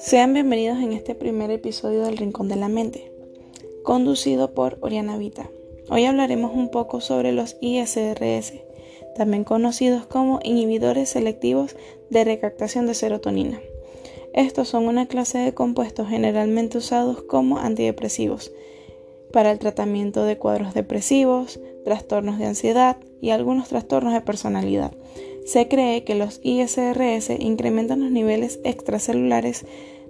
Sean bienvenidos en este primer episodio del Rincón de la Mente, conducido por Oriana Vita. Hoy hablaremos un poco sobre los ISRS, también conocidos como inhibidores selectivos de recaptación de serotonina. Estos son una clase de compuestos generalmente usados como antidepresivos para el tratamiento de cuadros depresivos, trastornos de ansiedad y algunos trastornos de personalidad. Se cree que los ISRS incrementan los niveles extracelulares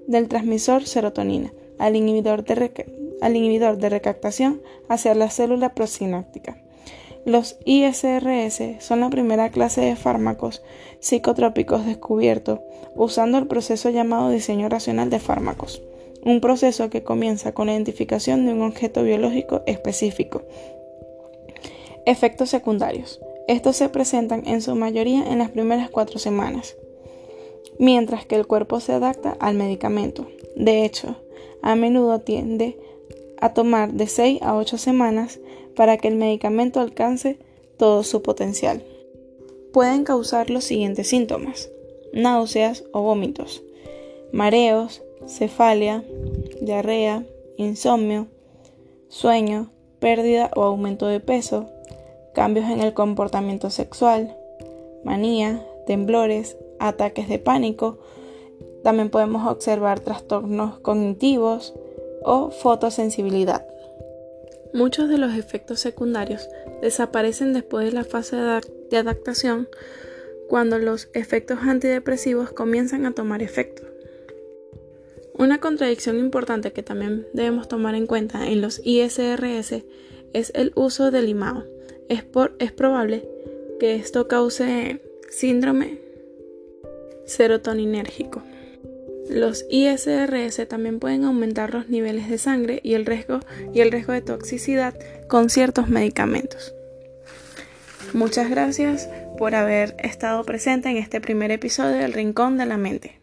del transmisor serotonina al inhibidor de, al inhibidor de recaptación hacia la célula prosináptica. Los ISRS son la primera clase de fármacos psicotrópicos descubiertos usando el proceso llamado diseño racional de fármacos, un proceso que comienza con la identificación de un objeto biológico específico. Efectos secundarios. Estos se presentan en su mayoría en las primeras cuatro semanas mientras que el cuerpo se adapta al medicamento. De hecho, a menudo tiende a tomar de 6 a 8 semanas para que el medicamento alcance todo su potencial. Pueden causar los siguientes síntomas: náuseas o vómitos, mareos, cefalia, diarrea, insomnio, sueño, pérdida o aumento de peso, cambios en el comportamiento sexual, manía, temblores, ataques de pánico. También podemos observar trastornos cognitivos o fotosensibilidad. Muchos de los efectos secundarios desaparecen después de la fase de adaptación cuando los efectos antidepresivos comienzan a tomar efecto. Una contradicción importante que también debemos tomar en cuenta en los ISRS es el uso del IMAO. Es, es probable que esto cause síndrome serotoninérgico. Los ISRS también pueden aumentar los niveles de sangre y el riesgo, y el riesgo de toxicidad con ciertos medicamentos. Muchas gracias por haber estado presente en este primer episodio del Rincón de la Mente.